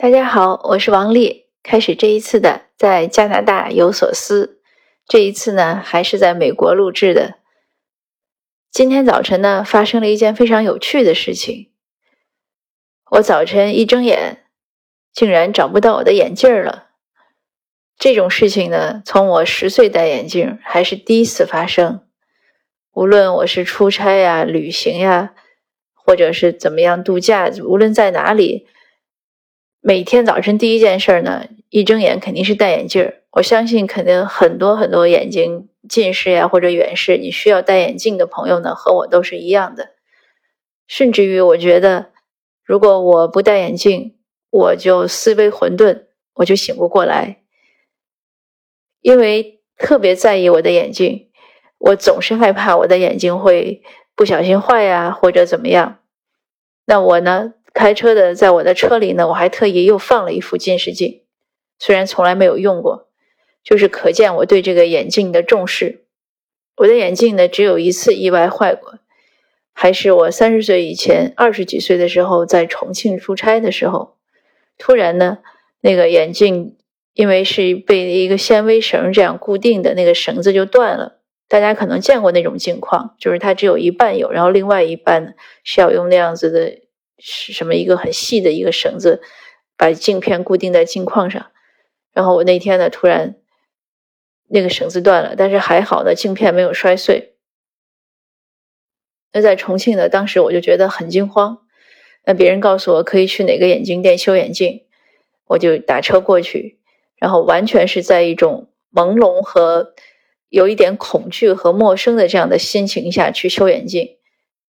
大家好，我是王丽。开始这一次的在加拿大有所思，这一次呢还是在美国录制的。今天早晨呢发生了一件非常有趣的事情。我早晨一睁眼，竟然找不到我的眼镜了。这种事情呢，从我十岁戴眼镜还是第一次发生。无论我是出差呀、旅行呀，或者是怎么样度假，无论在哪里。每天早晨第一件事呢，一睁眼肯定是戴眼镜我相信肯定很多很多眼睛近视呀或者远视，你需要戴眼镜的朋友呢，和我都是一样的。甚至于我觉得，如果我不戴眼镜，我就思维混沌，我就醒不过来。因为特别在意我的眼睛，我总是害怕我的眼睛会不小心坏呀，或者怎么样。那我呢？开车的，在我的车里呢，我还特意又放了一副近视镜，虽然从来没有用过，就是可见我对这个眼镜的重视。我的眼镜呢，只有一次意外坏过，还是我三十岁以前，二十几岁的时候，在重庆出差的时候，突然呢，那个眼镜因为是被一个纤维绳这样固定的，那个绳子就断了。大家可能见过那种镜框，就是它只有一半有，然后另外一半呢是要用那样子的。是什么一个很细的一个绳子，把镜片固定在镜框上。然后我那天呢，突然那个绳子断了，但是还好呢，镜片没有摔碎。那在重庆呢，当时我就觉得很惊慌。那别人告诉我可以去哪个眼镜店修眼镜，我就打车过去。然后完全是在一种朦胧和有一点恐惧和陌生的这样的心情下去修眼镜，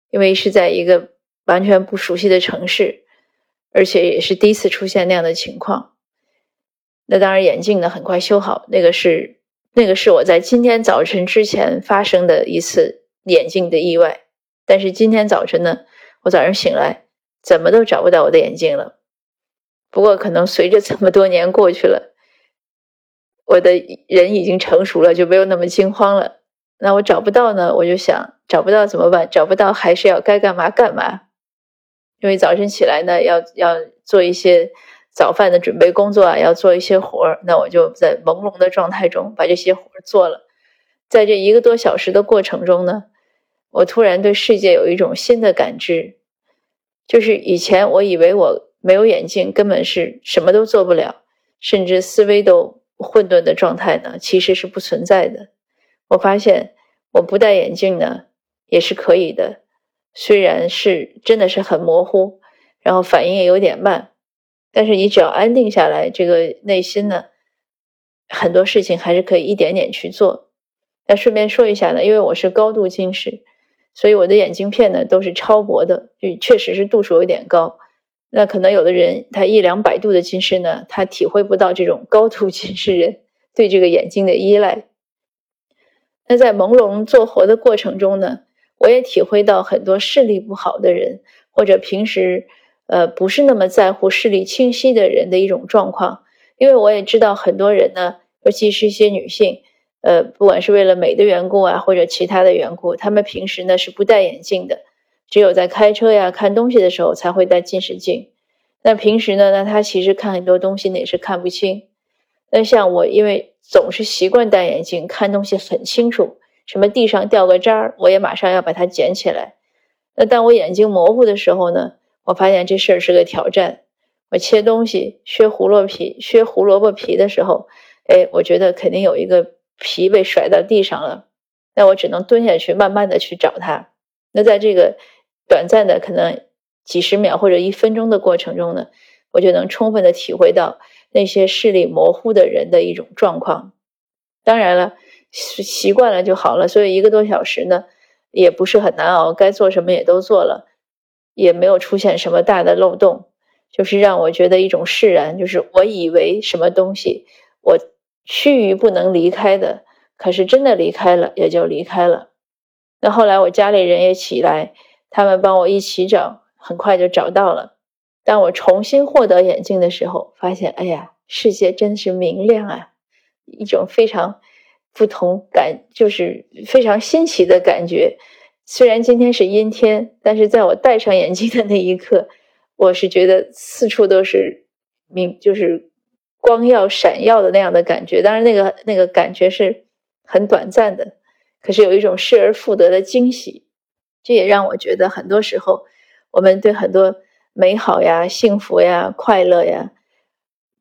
因为是在一个。完全不熟悉的城市，而且也是第一次出现那样的情况。那当然，眼镜呢很快修好。那个是那个是我在今天早晨之前发生的一次眼镜的意外。但是今天早晨呢，我早上醒来怎么都找不到我的眼镜了。不过可能随着这么多年过去了，我的人已经成熟了，就没有那么惊慌了。那我找不到呢，我就想找不到怎么办？找不到还是要该干嘛干嘛。因为早晨起来呢，要要做一些早饭的准备工作啊，要做一些活儿，那我就在朦胧的状态中把这些活儿做了。在这一个多小时的过程中呢，我突然对世界有一种新的感知，就是以前我以为我没有眼镜根本是什么都做不了，甚至思维都混沌的状态呢，其实是不存在的。我发现我不戴眼镜呢，也是可以的。虽然是真的是很模糊，然后反应也有点慢，但是你只要安定下来，这个内心呢，很多事情还是可以一点点去做。那顺便说一下呢，因为我是高度近视，所以我的眼镜片呢都是超薄的，就确实是度数有点高。那可能有的人他一两百度的近视呢，他体会不到这种高度近视人对这个眼睛的依赖。那在朦胧做活的过程中呢？我也体会到很多视力不好的人，或者平时呃不是那么在乎视力清晰的人的一种状况。因为我也知道很多人呢，尤其是一些女性，呃，不管是为了美的缘故啊，或者其他的缘故，她们平时呢是不戴眼镜的，只有在开车呀、看东西的时候才会戴近视镜。那平时呢，那她其实看很多东西呢也是看不清。那像我，因为总是习惯戴眼镜，看东西很清楚。什么地上掉个渣儿，我也马上要把它捡起来。那当我眼睛模糊的时候呢？我发现这事儿是个挑战。我切东西、削胡萝卜皮、削胡萝卜皮的时候，哎，我觉得肯定有一个皮被甩到地上了。那我只能蹲下去，慢慢的去找它。那在这个短暂的可能几十秒或者一分钟的过程中呢，我就能充分的体会到那些视力模糊的人的一种状况。当然了。习惯了就好了，所以一个多小时呢，也不是很难熬。该做什么也都做了，也没有出现什么大的漏洞，就是让我觉得一种释然。就是我以为什么东西我趋于不能离开的，可是真的离开了，也就离开了。那后来我家里人也起来，他们帮我一起找，很快就找到了。当我重新获得眼镜的时候，发现，哎呀，世界真是明亮啊！一种非常。不同感就是非常新奇的感觉。虽然今天是阴天，但是在我戴上眼镜的那一刻，我是觉得四处都是明就是光耀闪耀的那样的感觉。当然，那个那个感觉是很短暂的，可是有一种失而复得的惊喜。这也让我觉得，很多时候我们对很多美好呀、幸福呀、快乐呀，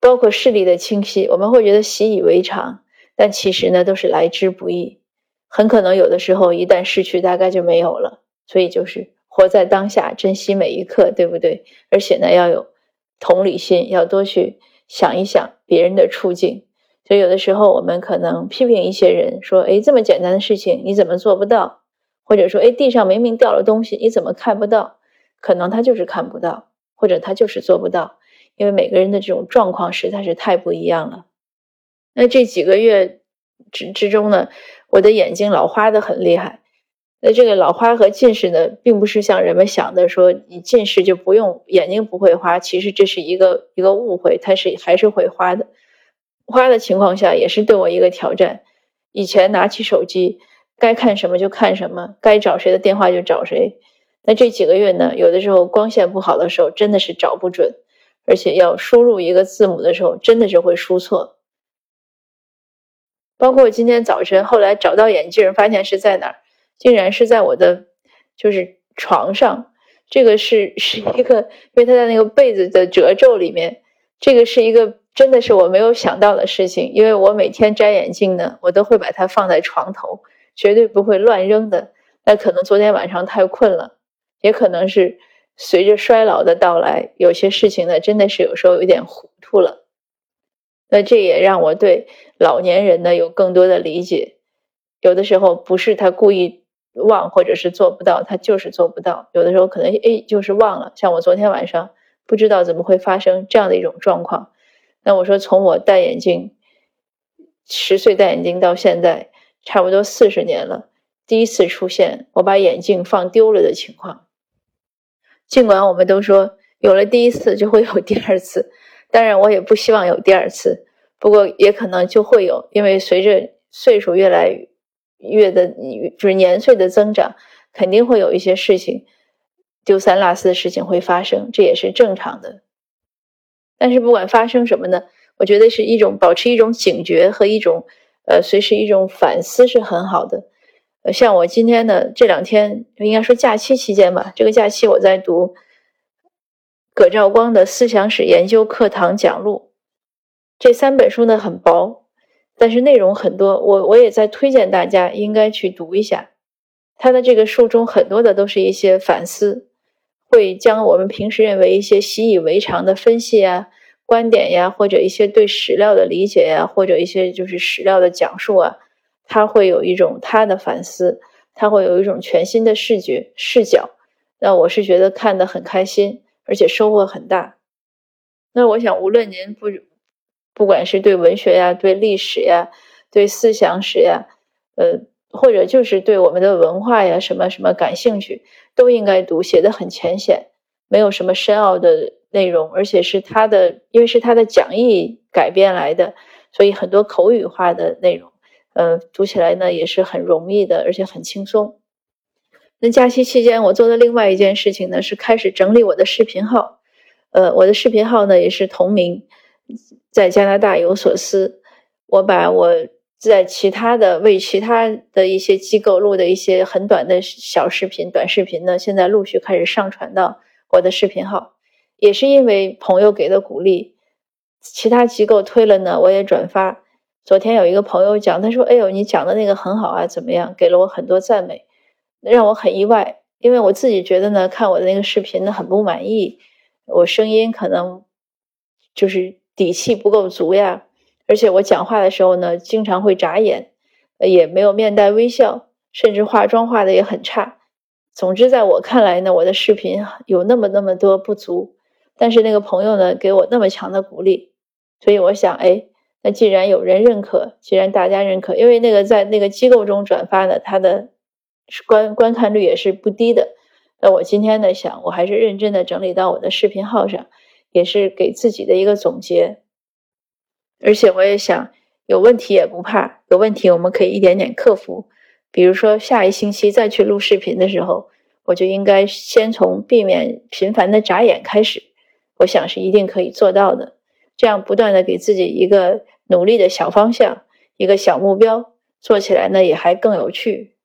包括视力的清晰，我们会觉得习以为常，但其实呢，都是来之不易。很可能有的时候一旦失去，大概就没有了。所以就是活在当下，珍惜每一刻，对不对？而且呢，要有同理心，要多去想一想别人的处境。所以有的时候我们可能批评一些人，说：“哎，这么简单的事情你怎么做不到？”或者说：“哎，地上明明掉了东西，你怎么看不到？”可能他就是看不到，或者他就是做不到，因为每个人的这种状况实在是太不一样了。那这几个月之之中呢？我的眼睛老花的很厉害，那这个老花和近视呢，并不是像人们想的说你近视就不用眼睛不会花，其实这是一个一个误会，它是还是会花的。花的情况下也是对我一个挑战。以前拿起手机该看什么就看什么，该找谁的电话就找谁。那这几个月呢，有的时候光线不好的时候真的是找不准，而且要输入一个字母的时候真的是会输错。包括今天早晨，后来找到眼镜，发现是在哪儿？竟然是在我的就是床上。这个是是一个，因为它在那个被子的褶皱里面。这个是一个真的是我没有想到的事情，因为我每天摘眼镜呢，我都会把它放在床头，绝对不会乱扔的。那可能昨天晚上太困了，也可能是随着衰老的到来，有些事情呢，真的是有时候有点糊涂了。那这也让我对老年人呢有更多的理解。有的时候不是他故意忘，或者是做不到，他就是做不到。有的时候可能哎就是忘了。像我昨天晚上不知道怎么会发生这样的一种状况。那我说从我戴眼镜十岁戴眼镜到现在，差不多四十年了，第一次出现我把眼镜放丢了的情况。尽管我们都说有了第一次就会有第二次。当然，我也不希望有第二次，不过也可能就会有，因为随着岁数越来越的，就是年岁的增长，肯定会有一些事情丢三落四的事情会发生，这也是正常的。但是不管发生什么呢，我觉得是一种保持一种警觉和一种呃随时一种反思是很好的。像我今天呢这两天应该说假期期间吧，这个假期我在读。葛兆光的思想史研究课堂讲录，这三本书呢很薄，但是内容很多。我我也在推荐大家应该去读一下。他的这个书中很多的都是一些反思，会将我们平时认为一些习以为常的分析啊、观点呀，或者一些对史料的理解呀，或者一些就是史料的讲述啊，他会有一种他的反思，他会有一种全新的视觉视角。那我是觉得看得很开心。而且收获很大。那我想，无论您不不管是对文学呀、对历史呀、对思想史呀，呃，或者就是对我们的文化呀什么什么感兴趣，都应该读。写的很浅显，没有什么深奥的内容，而且是他的，因为是他的讲义改编来的，所以很多口语化的内容，呃，读起来呢也是很容易的，而且很轻松。那假期期间，我做的另外一件事情呢，是开始整理我的视频号。呃，我的视频号呢也是同名，在加拿大有所思。我把我在其他的为其他的一些机构录的一些很短的小视频、短视频呢，现在陆续开始上传到我的视频号。也是因为朋友给的鼓励，其他机构推了呢，我也转发。昨天有一个朋友讲，他说：“哎呦，你讲的那个很好啊，怎么样？”给了我很多赞美。让我很意外，因为我自己觉得呢，看我的那个视频呢很不满意，我声音可能就是底气不够足呀，而且我讲话的时候呢经常会眨眼，也没有面带微笑，甚至化妆化的也很差。总之，在我看来呢，我的视频有那么那么多不足，但是那个朋友呢给我那么强的鼓励，所以我想，哎，那既然有人认可，既然大家认可，因为那个在那个机构中转发的，他的。观观看率也是不低的，那我今天呢想，我还是认真的整理到我的视频号上，也是给自己的一个总结。而且我也想，有问题也不怕，有问题我们可以一点点克服。比如说下一星期再去录视频的时候，我就应该先从避免频繁的眨眼开始，我想是一定可以做到的。这样不断的给自己一个努力的小方向，一个小目标，做起来呢也还更有趣。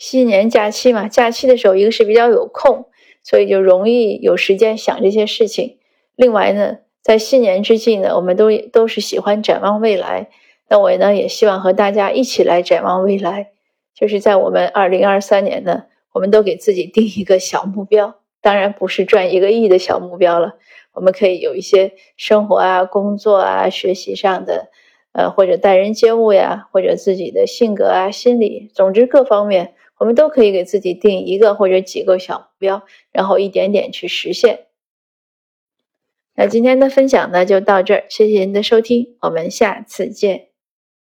新年假期嘛，假期的时候，一个是比较有空，所以就容易有时间想这些事情。另外呢，在新年之际呢，我们都都是喜欢展望未来。那我呢，也希望和大家一起来展望未来，就是在我们二零二三年呢，我们都给自己定一个小目标，当然不是赚一个亿的小目标了。我们可以有一些生活啊、工作啊、学习上的，呃，或者待人接物呀，或者自己的性格啊、心理，总之各方面。我们都可以给自己定一个或者几个小目标，然后一点点去实现。那今天的分享呢，就到这儿，谢谢您的收听，我们下次见。